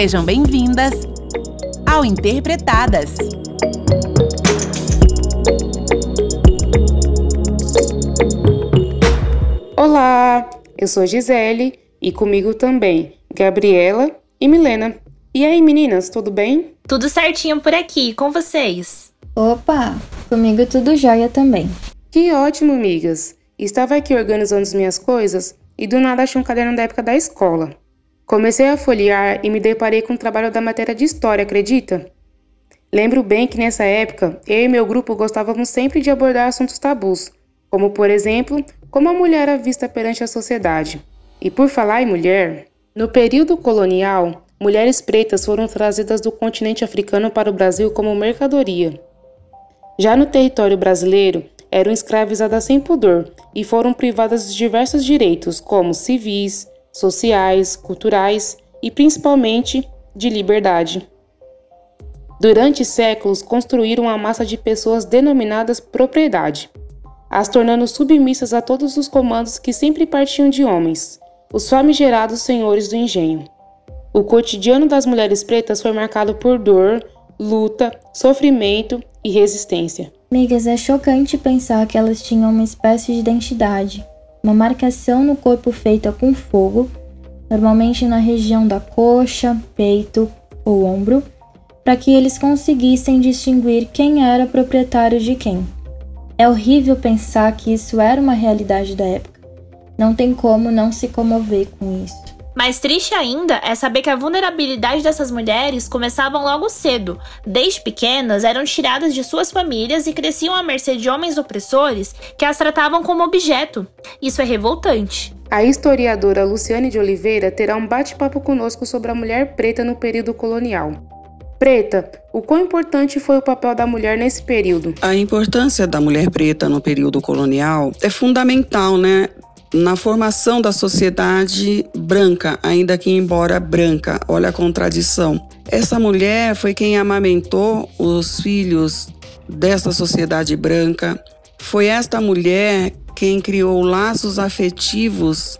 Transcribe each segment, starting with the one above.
Sejam bem-vindas ao Interpretadas. Olá, eu sou Gisele e comigo também Gabriela e Milena. E aí, meninas, tudo bem? Tudo certinho por aqui, com vocês? Opa, comigo tudo jóia também. Que ótimo, amigas. Estava aqui organizando as minhas coisas e do nada achei um caderno da época da escola. Comecei a folhear e me deparei com o trabalho da matéria de história, acredita? Lembro bem que nessa época, eu e meu grupo gostávamos sempre de abordar assuntos tabus, como por exemplo, como a mulher era vista perante a sociedade. E por falar em mulher, no período colonial, mulheres pretas foram trazidas do continente africano para o Brasil como mercadoria. Já no território brasileiro, eram escravizadas sem pudor e foram privadas de diversos direitos, como civis, sociais, culturais e principalmente de liberdade. Durante séculos, construíram uma massa de pessoas denominadas propriedade, as tornando submissas a todos os comandos que sempre partiam de homens, os famigerados senhores do engenho. O cotidiano das mulheres pretas foi marcado por dor, luta, sofrimento e resistência. Migas, é chocante pensar que elas tinham uma espécie de identidade, uma marcação no corpo feita com fogo, normalmente na região da coxa, peito ou ombro, para que eles conseguissem distinguir quem era proprietário de quem. É horrível pensar que isso era uma realidade da época. Não tem como não se comover com isso. Mais triste ainda é saber que a vulnerabilidade dessas mulheres começavam logo cedo. Desde pequenas, eram tiradas de suas famílias e cresciam à mercê de homens opressores que as tratavam como objeto. Isso é revoltante. A historiadora Luciane de Oliveira terá um bate-papo conosco sobre a mulher preta no período colonial. Preta, o quão importante foi o papel da mulher nesse período? A importância da mulher preta no período colonial é fundamental, né? Na formação da sociedade branca, ainda que embora branca. Olha a contradição. Essa mulher foi quem amamentou os filhos dessa sociedade branca. Foi esta mulher quem criou laços afetivos,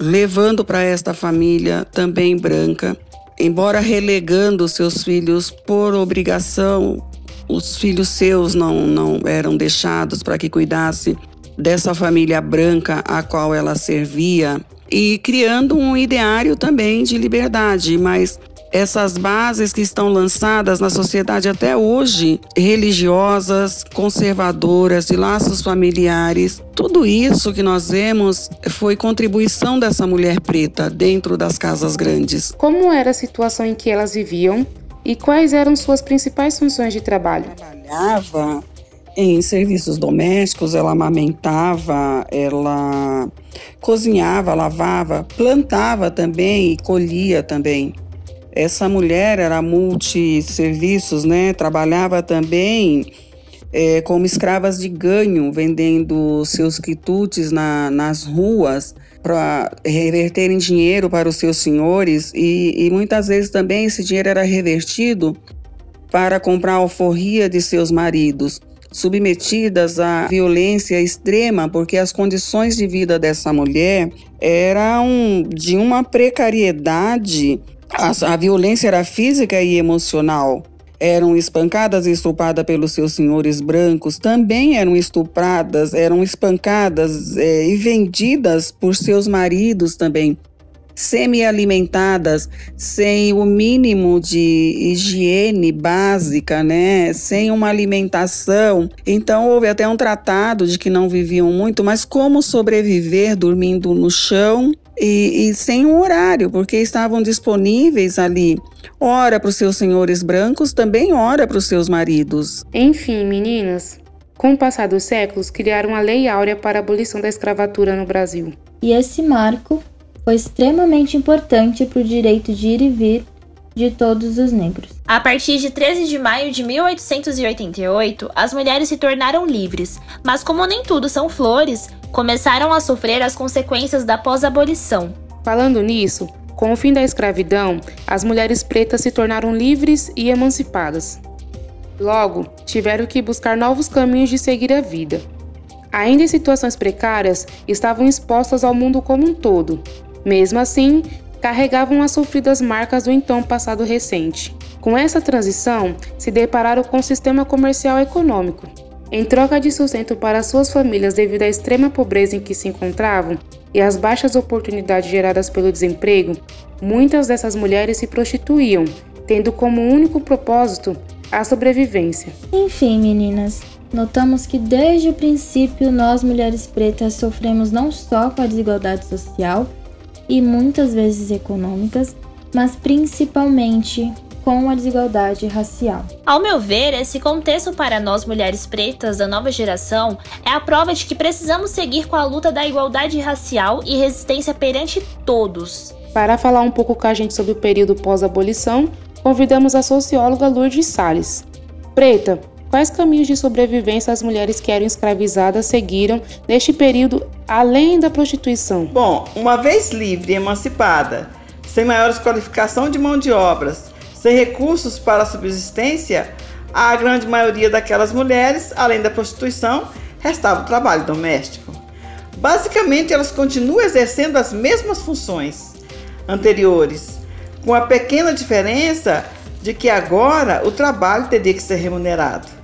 levando para esta família também branca. Embora relegando seus filhos por obrigação, os filhos seus não, não eram deixados para que cuidasse dessa família branca a qual ela servia e criando um ideário também de liberdade, mas essas bases que estão lançadas na sociedade até hoje, religiosas, conservadoras, de laços familiares, tudo isso que nós vemos foi contribuição dessa mulher preta dentro das casas grandes. Como era a situação em que elas viviam e quais eram suas principais funções de trabalho? Trabalhava em serviços domésticos, ela amamentava, ela cozinhava, lavava, plantava também e colhia também. Essa mulher era multisserviços, né? Trabalhava também é, como escravas de ganho, vendendo seus quitutes na, nas ruas para reverterem dinheiro para os seus senhores e, e muitas vezes também esse dinheiro era revertido para comprar alforria de seus maridos submetidas à violência extrema, porque as condições de vida dessa mulher eram de uma precariedade. A, a violência era física e emocional. Eram espancadas e estupradas pelos seus senhores brancos, também eram estupradas, eram espancadas é, e vendidas por seus maridos também semi-alimentadas, sem o mínimo de higiene básica, né? Sem uma alimentação. Então houve até um tratado de que não viviam muito, mas como sobreviver dormindo no chão e, e, sem um horário, porque estavam disponíveis ali. Ora para os seus senhores brancos, também ora para os seus maridos. Enfim, meninas, com o passar dos séculos, criaram a Lei Áurea para a abolição da escravatura no Brasil. E esse marco foi extremamente importante para o direito de ir e vir de todos os negros. A partir de 13 de maio de 1888, as mulheres se tornaram livres, mas como nem tudo são flores, começaram a sofrer as consequências da pós-abolição. Falando nisso, com o fim da escravidão, as mulheres pretas se tornaram livres e emancipadas. Logo, tiveram que buscar novos caminhos de seguir a vida. Ainda em situações precárias, estavam expostas ao mundo como um todo, mesmo assim, carregavam as sofridas marcas do então passado recente. Com essa transição, se depararam com o sistema comercial econômico. Em troca de sustento para suas famílias devido à extrema pobreza em que se encontravam e às baixas oportunidades geradas pelo desemprego, muitas dessas mulheres se prostituíam, tendo como único propósito a sobrevivência. Enfim, meninas, notamos que desde o princípio nós mulheres pretas sofremos não só com a desigualdade social e muitas vezes econômicas, mas principalmente com a desigualdade racial. Ao meu ver, esse contexto para nós mulheres pretas da nova geração é a prova de que precisamos seguir com a luta da igualdade racial e resistência perante todos. Para falar um pouco com a gente sobre o período pós-abolição, convidamos a socióloga Lourdes Salles. Preta, quais caminhos de sobrevivência as mulheres que eram escravizadas seguiram neste período além da prostituição? Bom, uma vez livre e emancipada, sem maiores qualificação de mão de obras, sem recursos para a subsistência, a grande maioria daquelas mulheres, além da prostituição, restava o trabalho doméstico. Basicamente, elas continuam exercendo as mesmas funções anteriores, com a pequena diferença de que agora o trabalho teria que ser remunerado.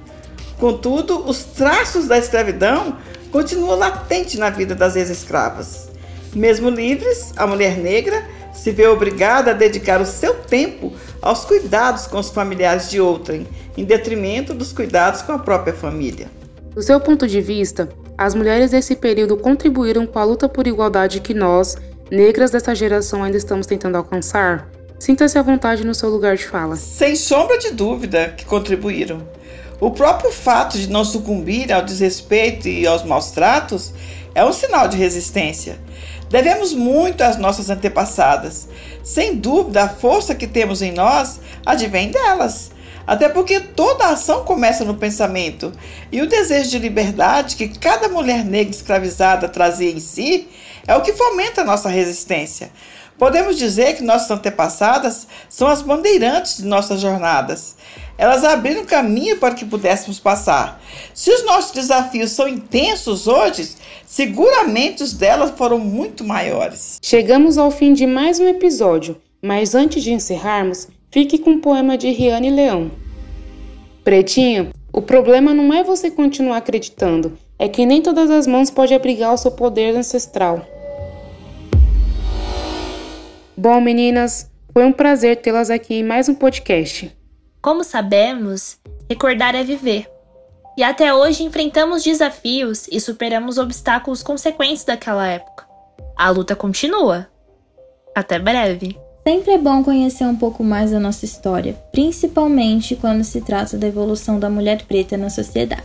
Contudo, os traços da escravidão continuam latentes na vida das ex-escravas. Mesmo livres, a mulher negra se vê obrigada a dedicar o seu tempo aos cuidados com os familiares de outrem, em detrimento dos cuidados com a própria família. Do seu ponto de vista, as mulheres desse período contribuíram com a luta por igualdade que nós, negras dessa geração, ainda estamos tentando alcançar? Sinta-se à vontade no seu lugar de fala. Sem sombra de dúvida que contribuíram. O próprio fato de não sucumbir ao desrespeito e aos maus tratos é um sinal de resistência. Devemos muito às nossas antepassadas. Sem dúvida, a força que temos em nós advém delas. Até porque toda ação começa no pensamento, e o desejo de liberdade que cada mulher negra escravizada trazia em si é o que fomenta a nossa resistência. Podemos dizer que nossas antepassadas são as bandeirantes de nossas jornadas. Elas abriram caminho para que pudéssemos passar. Se os nossos desafios são intensos hoje, seguramente os delas foram muito maiores. Chegamos ao fim de mais um episódio, mas antes de encerrarmos, fique com o poema de Riane Leão. Pretinho, o problema não é você continuar acreditando, é que nem todas as mãos podem abrigar o seu poder ancestral. Bom, meninas, foi um prazer tê-las aqui em mais um podcast. Como sabemos, recordar é viver. E até hoje enfrentamos desafios e superamos obstáculos consequentes daquela época. A luta continua. Até breve. Sempre é bom conhecer um pouco mais da nossa história, principalmente quando se trata da evolução da mulher preta na sociedade.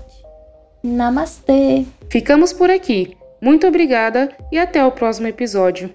Namastê! Ficamos por aqui. Muito obrigada e até o próximo episódio.